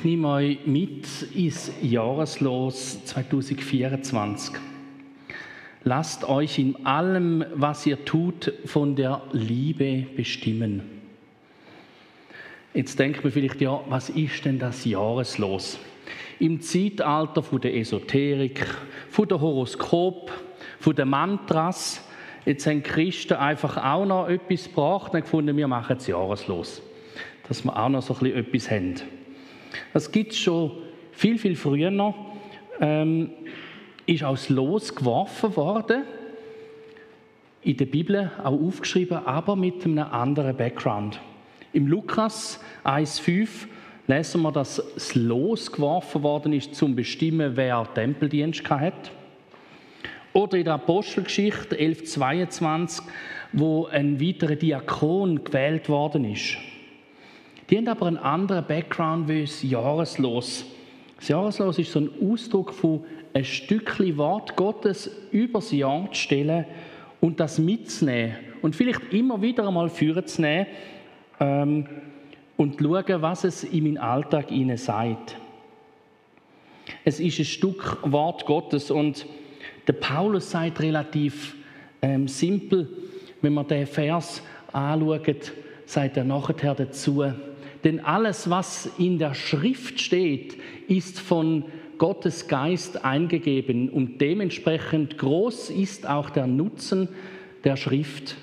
Ich nehme euch mit ins Jahreslos 2024. Lasst euch in allem, was ihr tut, von der Liebe bestimmen. Jetzt denkt man vielleicht, ja, was ist denn das Jahreslos? Im Zeitalter von der Esoterik, von der Horoskop, von den Mantras, jetzt haben Christen einfach auch noch etwas gebracht und gefunden, wir machen es Jahreslos. Dass wir auch noch so ein bisschen etwas haben. Das gibt es schon viel, viel früher noch. Ähm, ist aus Los geworfen worden, in der Bibel auch aufgeschrieben, aber mit einem anderen Background. Im Lukas 1,5 lesen wir, dass das Los geworfen worden ist, zum bestimmen, wer Tempeldienst hat. Oder in der Apostelgeschichte 11,22, wo ein weiterer Diakon gewählt worden ist. Die haben aber einen anderen Background wie das Jahreslos. Das Jahreslos ist so ein Ausdruck von ein Stückchen Wort Gottes übers Jahr zu stellen und das mitzunehmen und vielleicht immer wieder einmal führen zu nehmen ähm, und schauen, was es in meinen Alltag ihnen sagt. Es ist ein Stück Wort Gottes und der Paulus sagt relativ ähm, simpel, wenn man den Vers anschaut, sagt er nachher dazu, denn alles, was in der Schrift steht, ist von Gottes Geist eingegeben und dementsprechend groß ist auch der Nutzen der Schrift.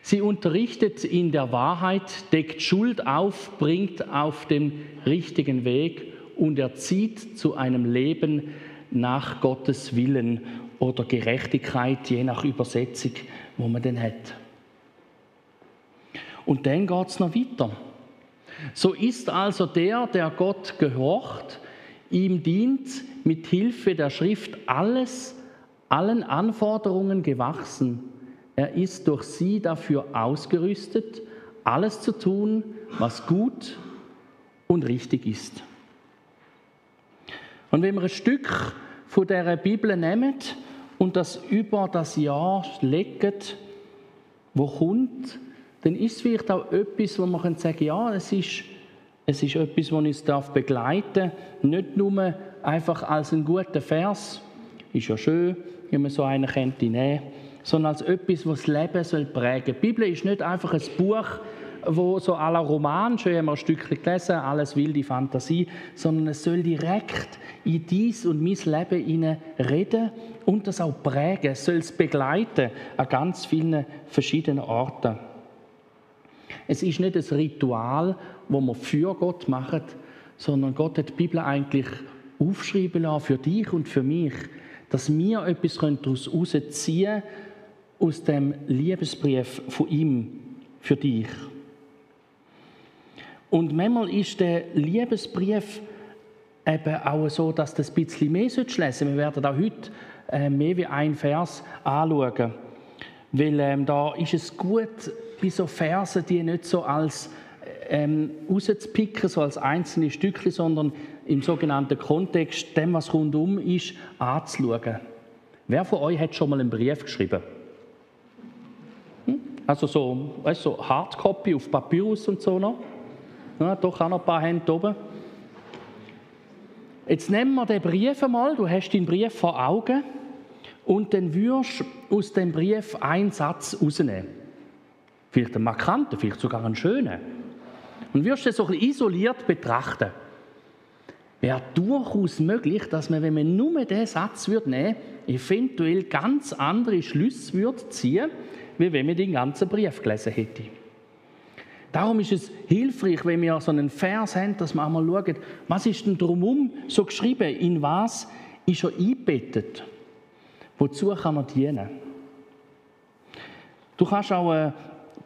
Sie unterrichtet in der Wahrheit, deckt Schuld auf, bringt auf den richtigen Weg und erzieht zu einem Leben nach Gottes Willen oder Gerechtigkeit, je nach Übersetzung, wo man den hat. Und dann geht es noch weiter. So ist also der, der Gott gehorcht, ihm dient, mit Hilfe der Schrift alles, allen Anforderungen gewachsen. Er ist durch sie dafür ausgerüstet, alles zu tun, was gut und richtig ist. Und wenn wir ein Stück von der Bibel nehmen und das über das Jahr legen, wo kommt, dann ist es vielleicht auch etwas, wo man sagen kann, ja, es ist, es ist etwas, das uns darf begleiten darf. Nicht nur einfach als ein guter Vers, ist ja schön, wenn man so einen kennt, nehmen, sondern als etwas, was das Leben soll prägen soll. Die Bibel ist nicht einfach ein Buch, wo so aller Roman, schön haben wir ein Stückchen gelesen, alles wilde Fantasie, sondern es soll direkt in dies und mein Leben reden und das auch prägen, es soll es begleiten an ganz vielen verschiedenen Orten. Es ist nicht ein Ritual, wo man für Gott macht, sondern Gott hat die Bibel eigentlich aufschreiben lassen für dich und für mich, dass wir etwas daraus herausziehen können, aus dem Liebesbrief von ihm für dich. Und manchmal ist der Liebesbrief eben auch so, dass das ein bisschen mehr lesen sollte. Wir werden da heute äh, mehr wie ein Vers anschauen. Weil ähm, da ist es gut, bei so Versen, die nicht so als ähm, rauszupicken, so als einzelne Stückchen, sondern im sogenannten Kontext, dem, was rundum ist, anzuschauen. Wer von euch hat schon mal einen Brief geschrieben? Hm? Also so, weißt, so Hardcopy auf Papyrus und so noch? Ja, doch auch noch ein paar Hände oben. Jetzt nehmen wir den Brief einmal. Du hast den Brief vor Augen. Und dann würdest du aus dem Brief einen Satz rausnehmen. Vielleicht einen markanten, vielleicht sogar einen schönen. Und wirst du so ein isoliert betrachten. Wäre durchaus möglich, dass man, wenn man nur diesen Satz würde nehmen eventuell ganz andere Schlüsse würde ziehen wie wenn man den ganzen Brief gelesen hätte. Darum ist es hilfreich, wenn wir so einen Vers haben, dass wir einmal schauen, was ist denn drumherum so geschrieben, in was ist er eingebettet, wozu kann er dienen. Du kannst auch eine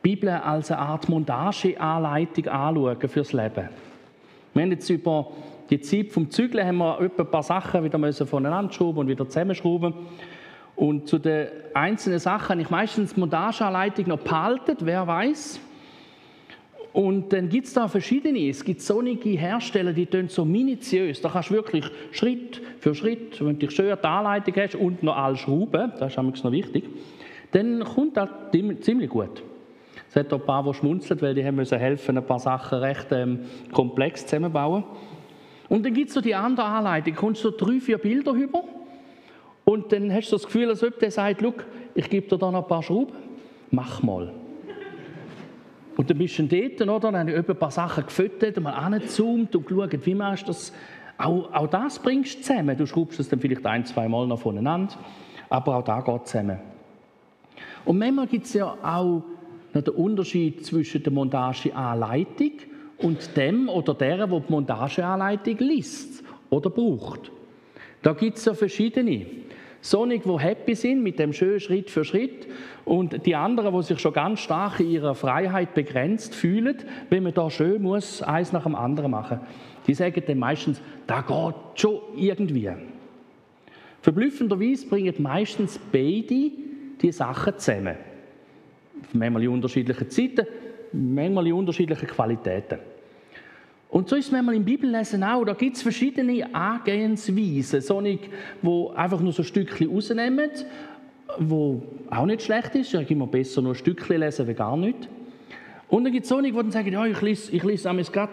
Bibel als eine Art Montageanleitung anschauen fürs Leben. Wir haben jetzt über die Zeit vom Zügeln haben wir ein paar Sachen wieder müssen voneinander schrauben und wieder zusammenschrauben. Und zu den einzelnen Sachen habe ich meistens die Montageanleitung noch behalten, wer weiß. Und dann gibt es da verschiedene. Es gibt sonnige Hersteller, die tun so minutiös. Da kannst du wirklich Schritt für Schritt, wenn du schön die Anleitung hast und noch alle Schrauben, das ist noch wichtig, dann kommt das ziemlich gut. Es hat ein paar, die schmunzeln, weil die haben müssen helfen, ein paar Sachen recht ähm, komplex zusammenbauen. Und dann gibt es so die andere Anleitung, kommst du so drei, vier Bilder rüber und dann hast du das Gefühl, als ob der sagt, ich gebe dir da noch ein paar Schrauben, mach mal. Und dann bist du dort, oder? Dann habe ich ein paar Sachen gefüttert, mal angezoomt und geschaut, wie machst du das. Auch, auch das bringst du zusammen. Du schraubst es dann vielleicht ein, zwei Mal noch voneinander, aber auch da geht zusammen. Und manchmal gibt es ja auch den Unterschied zwischen der Montageanleitung und dem oder der, der die Montageanleitung liest oder braucht. Da gibt es ja verschiedene. Sonic, die happy sind mit dem schönen Schritt für Schritt und die anderen, die sich schon ganz stark in ihrer Freiheit begrenzt fühlen, wenn man da schön muss, eins nach dem anderen machen. Die sagen dann meistens, da geht schon irgendwie. Verblüffenderweise bringen meistens beide die Sachen zusammen. Manchmal in unterschiedlichen Zeiten, manchmal in unterschiedlichen Qualitäten. Und so ist es manchmal im Bibellesen auch. Da gibt es verschiedene Angehensweisen. Solche, die einfach nur so ein Stückchen rausnehmen, wo auch nicht schlecht ist. Ja, immer besser nur ein Stückchen lesen, wie gar nicht. Und dann gibt es solche, die dann sagen, ja, ich lese, ich lese gerade,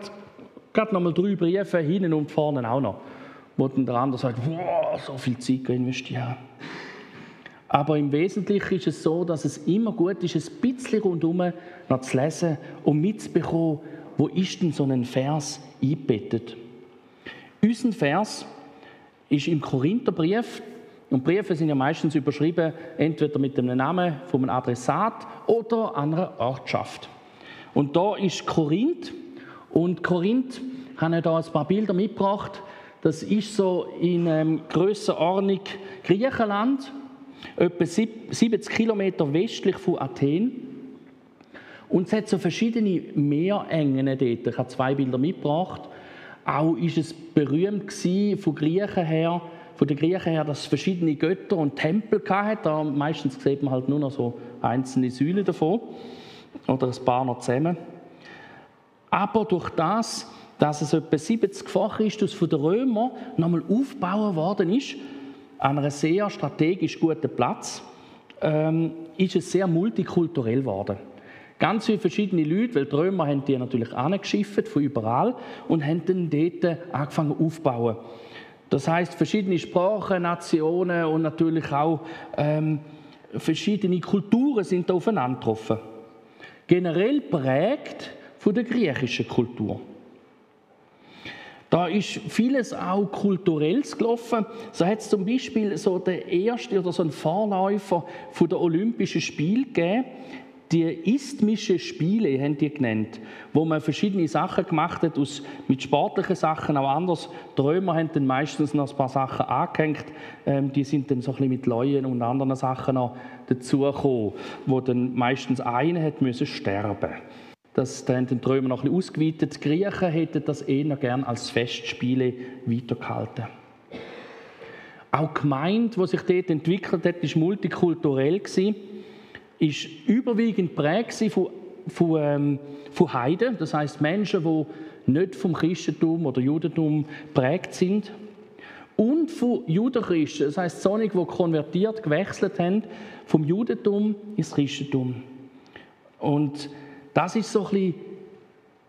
gerade nochmal drei Briefe, hinten und vorne auch noch. Wo dann der andere sagt, wow, so viel Zeit investieren. Aber im Wesentlichen ist es so, dass es immer gut ist, ein bisschen rundherum noch zu lesen und mitzubekommen, wo ist denn so ein Vers eingebettet? Unser Vers ist im Korintherbrief, und Briefe sind ja meistens überschrieben, entweder mit dem Namen von einem Adressat oder einer Ortschaft. Und da ist Korinth, und Korinth habe ich da ein paar Bilder mitgebracht. Das ist so in ähm, Grössenordnung Griechenland, etwa 70 Kilometer westlich von Athen. Und es hat so verschiedene Meerengen dort. Ich habe zwei Bilder mitgebracht. Auch ist es berühmt von Griechen her, von den Griechen her, dass es verschiedene Götter und Tempel hatte. Da meistens sieht man halt nur noch so einzelne Säulen davon oder ein paar noch zusammen. Aber durch das, dass es etwa 70 vor Christus von den Römern nochmal aufgebaut worden ist, an einem sehr strategisch guten Platz, ähm, ist es sehr multikulturell geworden. Ganz viele verschiedene Leute, weil die Römer haben die natürlich angeschifft von überall und haben dann dort angefangen aufzubauen. Das heißt verschiedene Sprachen, Nationen und natürlich auch ähm, verschiedene Kulturen sind da aufeinander getroffen. Generell prägt von der griechischen Kultur. Da ist vieles auch kulturelles gelaufen. So hat es zum Beispiel so der erste oder so ein Vorläufer von der Olympischen Spiele gegeben die isthmische Spiele haben die genannt, wo man verschiedene Sachen gemacht hat, aus, mit sportlichen Sachen auch anders. Die Römer haben dann meistens noch ein paar Sachen angehängt, ähm, die sind dann so ein bisschen mit Leuen und anderen Sachen noch dazugekommen, wo dann meistens einer hat müssen sterben das, da haben die Römer noch ein bisschen ausgeweitet. Die Griechen hätten das eher gern als Festspiele weitergehalten. Auch die Gemeinde, die sich dort entwickelt hat, war multikulturell. Ist überwiegend prägt von, von, ähm, von Heiden, das heißt Menschen, die nicht vom Christentum oder Judentum prägt sind. Und von Judenchristen, das heißt solche, die konvertiert, gewechselt haben vom Judentum ins Christentum. Und das ist so ein bisschen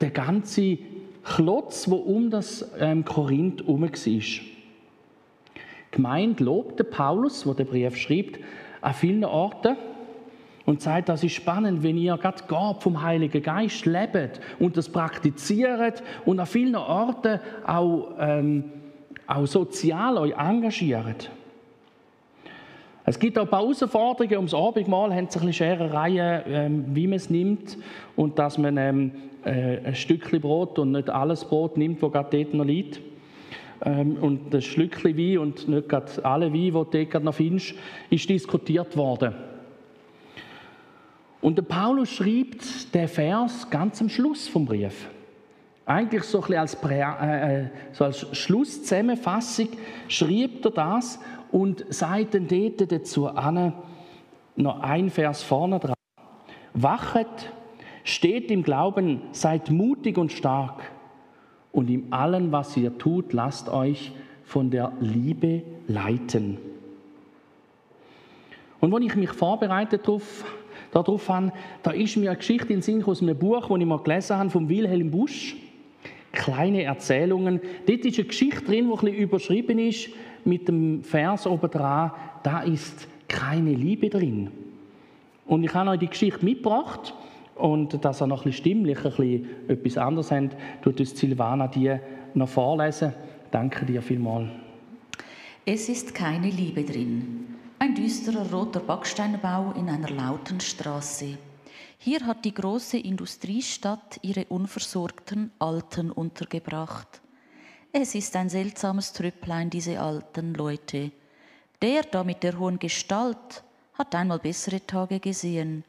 der ganze Klotz, wo um das ähm, Korinth herum war. Gemeint lobte Paulus, wo der Brief schreibt, an vielen Orten und sagt, das ist spannend, wenn ihr gerade Gott vom Heiligen Geist lebt und das praktiziert und an vielen Orten auch, ähm, auch sozial euch engagiert. Es gibt auch ein paar Herausforderungen. Ums Abendmahl haben sie ein bisschen Scherereien, ähm, wie man es nimmt und dass man ähm, äh, ein Stückchen Brot und nicht alles Brot nimmt, das gerade dort noch liegt. Ähm, und ein Stückchen Wein und nicht gerade alle Wein, du dort noch findest, ist diskutiert worden. Und der Paulus schreibt den Vers ganz am Schluss vom Brief. Eigentlich so ein als, äh, äh, so als Schlusszusammenfassung schreibt er das und sagt dann dort dazu an, noch ein Vers vorne dran. Wachet, steht im Glauben, seid mutig und stark und in allem, was ihr tut, lasst euch von der Liebe leiten. Und wenn ich mich vorbereitet darauf darauf an, da ist mir eine Geschichte in Sinn aus einem Buch, das ich mal gelesen habe, von Wilhelm Busch. Kleine Erzählungen. Dort ist eine Geschichte drin, die ein überschrieben ist mit dem Vers oben dran. Da ist keine Liebe drin. Und ich habe euch die Geschichte mitgebracht und dass ihr noch ein bisschen stimmlich ein bisschen etwas anderes habt, tut uns Silvana die noch vorlesen. Danke dir vielmals. Es ist keine Liebe drin. Ein düsterer roter Backsteinbau in einer lauten Straße. Hier hat die große Industriestadt ihre unversorgten Alten untergebracht. Es ist ein seltsames Trüpplein, diese alten Leute. Der da mit der hohen Gestalt hat einmal bessere Tage gesehen.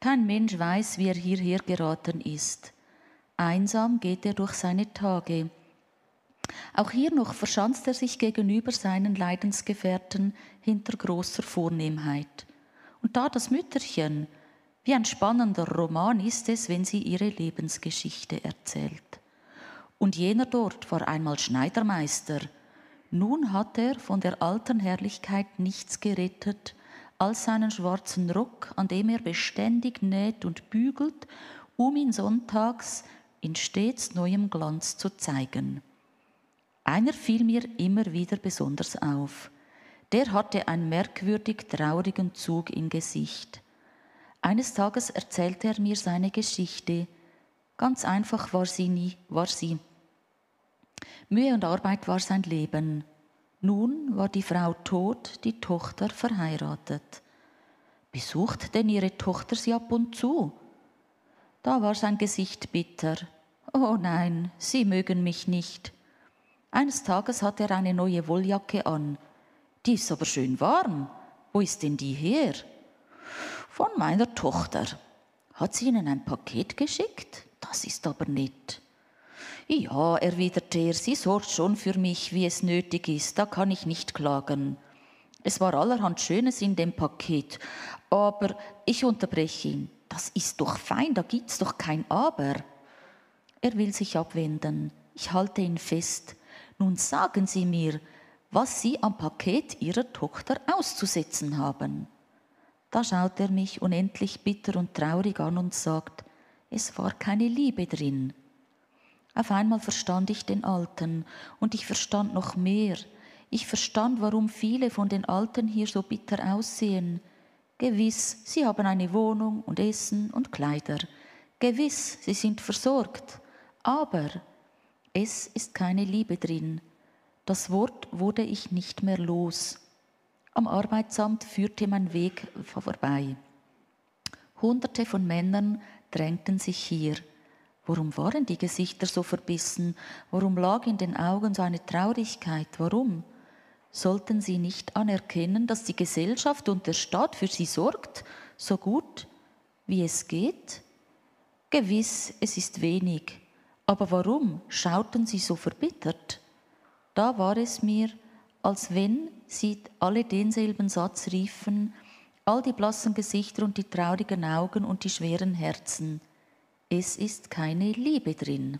Kein Mensch weiß, wie er hierher geraten ist. Einsam geht er durch seine Tage. Auch hier noch verschanzt er sich gegenüber seinen Leidensgefährten hinter großer Vornehmheit. Und da das Mütterchen, wie ein spannender Roman ist es, wenn sie ihre Lebensgeschichte erzählt. Und jener dort war einmal Schneidermeister. Nun hat er von der alten Herrlichkeit nichts gerettet, als seinen schwarzen Rock, an dem er beständig näht und bügelt, um ihn sonntags in stets neuem Glanz zu zeigen. Einer fiel mir immer wieder besonders auf. Der hatte einen merkwürdig traurigen Zug im Gesicht. Eines Tages erzählte er mir seine Geschichte. Ganz einfach war sie nie, war sie. Mühe und Arbeit war sein Leben. Nun war die Frau tot, die Tochter verheiratet. Besucht denn ihre Tochter sie ab und zu? Da war sein Gesicht bitter. Oh nein, sie mögen mich nicht. Eines Tages hat er eine neue Wolljacke an. Die ist aber schön warm. Wo ist denn die her? Von meiner Tochter. Hat sie Ihnen ein Paket geschickt? Das ist aber nett. Ja, erwiderte er, sie sorgt schon für mich, wie es nötig ist, da kann ich nicht klagen. Es war allerhand Schönes in dem Paket, aber ich unterbreche ihn. Das ist doch fein, da gibt's doch kein Aber. Er will sich abwenden. Ich halte ihn fest. Nun sagen Sie mir, was Sie am Paket Ihrer Tochter auszusetzen haben. Da schaut er mich unendlich bitter und traurig an und sagt, es war keine Liebe drin. Auf einmal verstand ich den Alten und ich verstand noch mehr. Ich verstand, warum viele von den Alten hier so bitter aussehen. Gewiss, sie haben eine Wohnung und Essen und Kleider. Gewiss, sie sind versorgt. Aber es ist keine Liebe drin. Das Wort wurde ich nicht mehr los. Am Arbeitsamt führte mein Weg vorbei. Hunderte von Männern drängten sich hier. Warum waren die Gesichter so verbissen? Warum lag in den Augen so eine Traurigkeit? Warum? Sollten sie nicht anerkennen, dass die Gesellschaft und der Staat für sie sorgt, so gut wie es geht? Gewiss, es ist wenig. Aber warum schauten sie so verbittert? Da war es mir, als wenn sie alle denselben Satz riefen, all die blassen Gesichter und die traurigen Augen und die schweren Herzen. Es ist keine Liebe drin.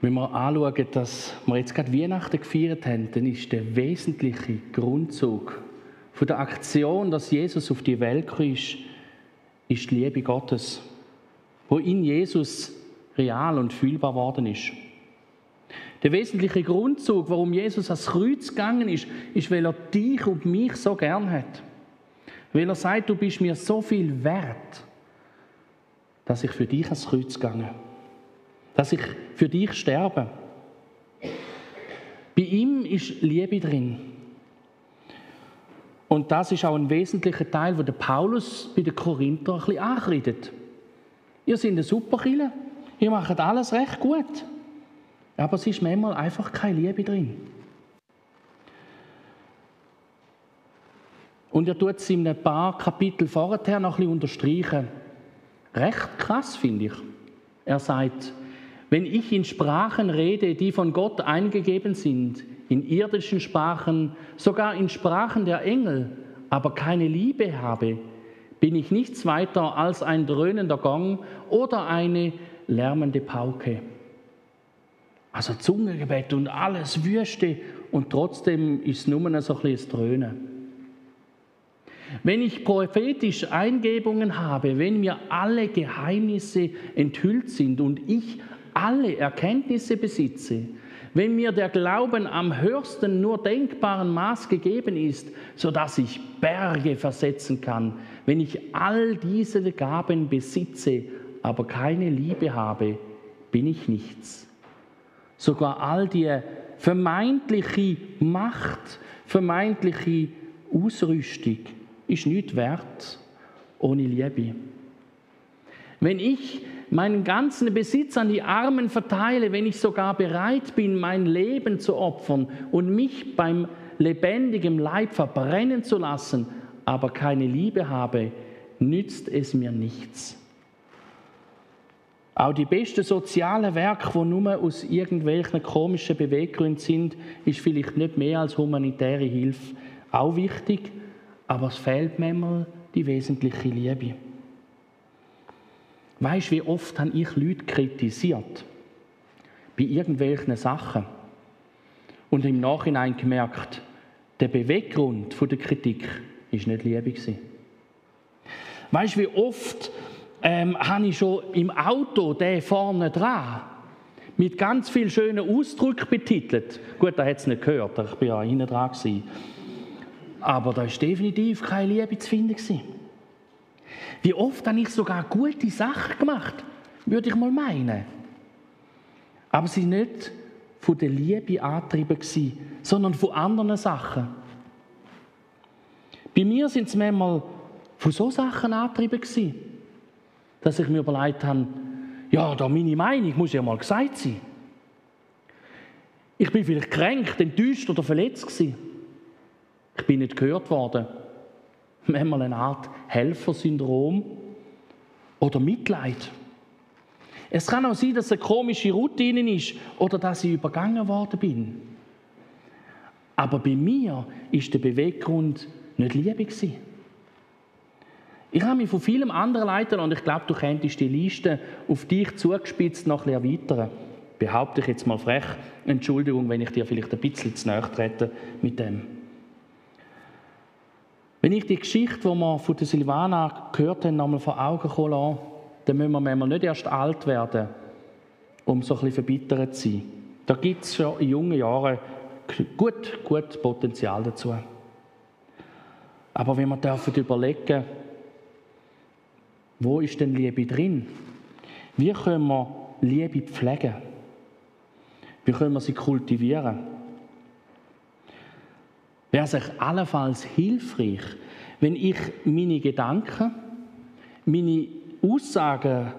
Wenn wir anschauen, dass wir jetzt gerade Weihnachten gefeiert haben, dann ist der wesentliche Grundzug von der Aktion, dass Jesus auf die Welt ist, ist die Liebe Gottes, wo in Jesus real und fühlbar worden ist. Der wesentliche Grundzug, warum Jesus ans Kreuz gegangen ist, ist, weil er dich und mich so gern hat. Weil er sagt, du bist mir so viel wert, dass ich für dich ans Kreuz gegangen Dass ich für dich sterbe. Bei ihm ist Liebe drin. Und das ist auch ein wesentlicher Teil, wo der Paulus bei den Korinther ein bisschen ankreidet. Ihr seid eine super Kille, ihr macht alles recht gut. Aber es ist manchmal einfach keine Liebe drin. Und er tut es in ein paar Kapitel vorher noch ein bisschen unterstreichen. Recht krass, finde ich. Er sagt, wenn ich in Sprachen rede, die von Gott eingegeben sind, in irdischen Sprachen, sogar in Sprachen der Engel, aber keine Liebe habe, bin ich nichts weiter als ein dröhnender Gong oder eine lärmende Pauke. Also Zungengebet und alles Wüste und trotzdem ist es nur so ein bisschen Dröhnen. Wenn ich prophetisch Eingebungen habe, wenn mir alle Geheimnisse enthüllt sind und ich alle Erkenntnisse besitze, wenn mir der Glauben am höchsten nur denkbaren Maß gegeben ist, so dass ich Berge versetzen kann, wenn ich all diese Gaben besitze, aber keine Liebe habe, bin ich nichts. Sogar all die vermeintliche Macht, vermeintliche Ausrüstung ist nicht wert ohne Liebe. Wenn ich meinen ganzen Besitz an die Armen verteile, wenn ich sogar bereit bin, mein Leben zu opfern und mich beim lebendigen Leib verbrennen zu lassen, aber keine Liebe habe, nützt es mir nichts. Auch die besten sozialen Werke, die nur aus irgendwelchen komischen Beweggründen sind, ist vielleicht nicht mehr als humanitäre Hilfe. Auch wichtig, aber es fehlt manchmal die wesentliche Liebe. Weißt du, wie oft habe ich Leute kritisiert? Bei irgendwelchen Sachen. Und im Nachhinein gemerkt, der Beweggrund der Kritik ist nicht Liebe. Weißt du, wie oft ähm, habe ich schon im Auto den vorne dran mit ganz vielen schönen Ausdrücken betitelt. Gut, da hat es nicht gehört, ich bin ja hinten dran gewesen. Aber da ist definitiv keine Liebe zu finden gewesen. Wie oft habe ich sogar gute Sachen gemacht, würde ich mal meinen. Aber sie nicht von der Liebe angetrieben gewesen, sondern von anderen Sachen. Bei mir sind es manchmal von so Sachen angetrieben gewesen, dass ich mir überlegt habe, ja, da meine Meinung muss ja mal gesagt sein. Ich bin vielleicht kränkt, enttäuscht oder verletzt gewesen. Ich bin nicht gehört worden manchmal eine Art Helfersyndrom oder Mitleid. Es kann auch sein, dass es eine komische Routine ist oder dass ich übergangen worden bin. Aber bei mir ist der Beweggrund nicht Liebe gewesen. Ich habe mich von vielen anderen Leitern, und ich glaube, du könntest die Liste auf dich zugespitzt noch ein bisschen erweitern. Behaupte ich jetzt mal frech. Entschuldigung, wenn ich dir vielleicht ein bisschen zu nahe trete mit dem. Wenn ich die Geschichte, die wir von der Silvana gehört haben, nochmal vor Augen lasse, dann müssen wir nicht erst alt werden, um so ein bisschen verbittert zu sein. Da gibt es schon in jungen Jahren gut, gut Potenzial dazu. Aber wenn wir dürfen überlegen, wo ist denn Liebe drin? Wie können wir Liebe pflegen? Wie können wir sie kultivieren? Wäre es allenfalls hilfreich, wenn ich meine Gedanken, meine Aussagen,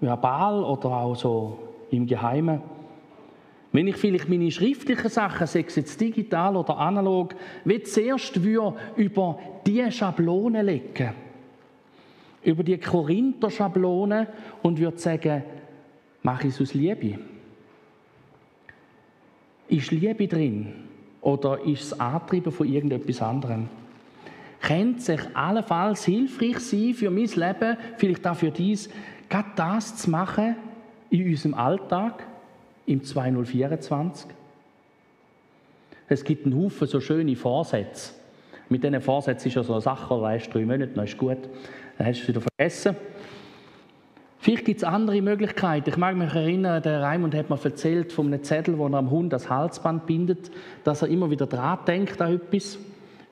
verbal oder auch so im Geheimen, wenn ich vielleicht meine schriftlichen Sachen, sei es jetzt digital oder analog, wie zuerst über diese Schablone legen, über die Korinther-Schablone und würde sagen, mache ich es aus Liebe? Ist Liebe drin? Oder ist es Antrieben von irgendetwas anderem? Könnte sich allenfalls hilfreich sein für mein Leben, vielleicht auch für dies, gerade das zu machen in unserem Alltag im 2024? Es gibt einen Haufen so schöne Vorsätze. Mit diesen Vorsätzen ist ja so eine Sache, weißt drei Monate, dann ist gut. Dann hast du es wieder vergessen. Vielleicht gibt es andere Möglichkeiten. Ich mag mich erinnern, der Raimund hat mir erzählt von einem Zettel, wo er am Hund das Halsband bindet, dass er immer wieder dran denkt an etwas.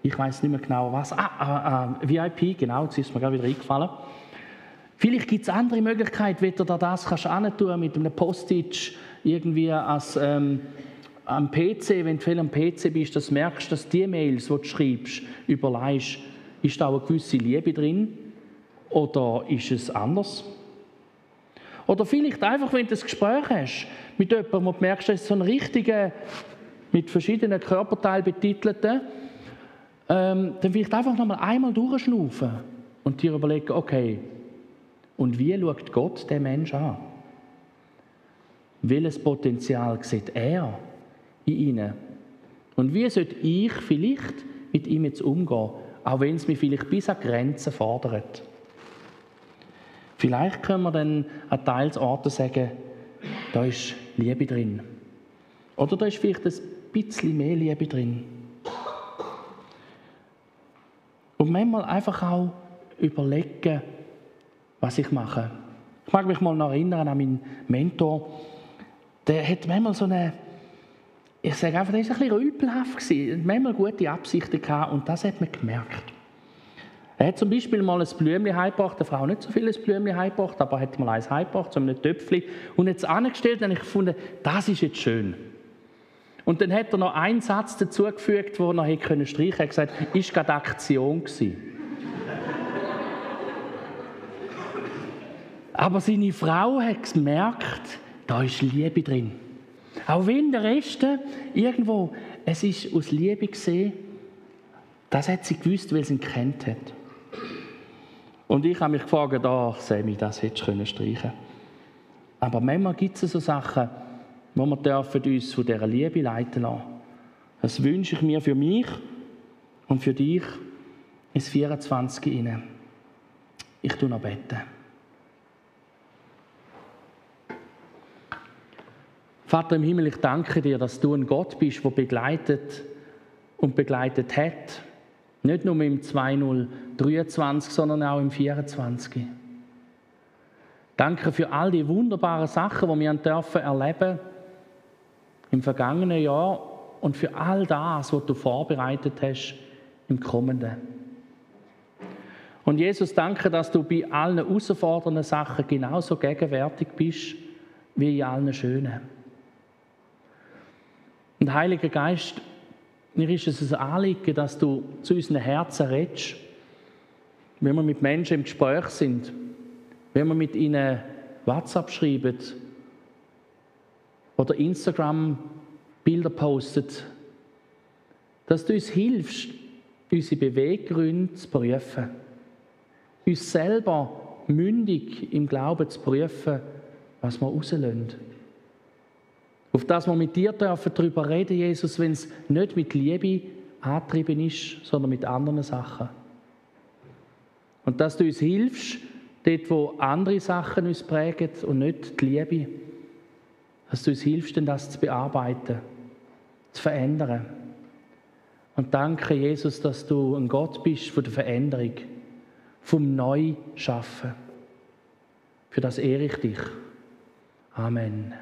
Ich weiß nicht mehr genau was. Ah, ah, ah VIP, genau, jetzt ist mir gerade wieder eingefallen. Vielleicht gibt es andere Möglichkeiten, wie du da das kannst tun mit einem Postage irgendwie als, ähm, am PC, wenn du viel am PC bist, dass du merkst, dass die Mails, die du schreibst, überleihst, ist da eine gewisse Liebe drin oder ist es anders? Oder vielleicht einfach, wenn du ein Gespräch hast mit jemandem, du merkst, das ist so ein richtiger, mit verschiedenen Körperteilen betitelter, ähm, dann vielleicht einfach nochmal einmal durchschnaufen und dir überlegen, okay, und wie schaut Gott den Menschen an? Welches Potenzial sieht er in ihnen? Und wie sollte ich vielleicht mit ihm jetzt umgehen, auch wenn es mich vielleicht bis an Grenzen fordert? Vielleicht können wir dann an Teilsorten sagen, da ist Liebe drin. Oder da ist vielleicht ein bisschen mehr Liebe drin. Und manchmal einfach auch überlegen, was ich mache. Ich mag mich mal noch erinnern an meinen Mentor. Der hat manchmal so eine, ich sage einfach, der ist ein bisschen rüpelhaft manchmal gute Absichten gehabt und das hat man gemerkt. Er hat zum Beispiel mal ein Blümchen heimgebracht, eine Frau nicht so viel ein Blümchen heimgebracht, aber er hat mal eins heimgebracht, so ein Töpfchen und jetzt angestellt und ich gefunden, das ist jetzt schön. Und dann hat er noch einen Satz dazugefügt, wo er hätte können streichen. Er hat gesagt, ist gerade Aktion gewesen. Aber seine Frau hat gemerkt, da ist Liebe drin. Auch wenn der Rest irgendwo, es ist aus Liebe gesehen, das hat sie gewusst, weil sie ihn kennt hat. Und ich habe mich gefragt, ach, oh, Sammy, das hättest du streichen können. Aber manchmal gibt es so Sachen, wo wir dürfen uns von dieser Liebe leiten lassen. Das wünsche ich mir für mich und für dich ins 24. hinein. Ich tue noch beten. Vater im Himmel, ich danke dir, dass du ein Gott bist, der begleitet und begleitet hat. Nicht nur im 2023, sondern auch im 24. Danke für all die wunderbaren Sachen, die wir dürfen erleben im vergangenen Jahr und für all das, was du vorbereitet hast im kommenden. Und Jesus, danke, dass du bei allen herausfordernden Sachen genauso gegenwärtig bist wie in allen schönen. Und Heiliger Geist, mir ist es ein Anliegen, dass du zu unseren Herzen redest, wenn wir mit Menschen im Gespräch sind, wenn wir mit ihnen WhatsApp schreiben oder Instagram Bilder postet, dass du uns hilfst, unsere Beweggründe zu prüfen, uns selber mündig im Glauben zu prüfen, was wir rauslösen. Auf das wir mit dir dürfen darüber reden, Jesus, wenn es nicht mit Liebe angetrieben ist, sondern mit anderen Sachen. Und dass du uns hilfst, dort, wo andere Sachen uns prägen und nicht die Liebe, dass du uns hilfst, denn das zu bearbeiten, zu verändern. Und danke, Jesus, dass du ein Gott bist von der Veränderung, vom Neuschaffen. Für das ehre ich dich. Amen.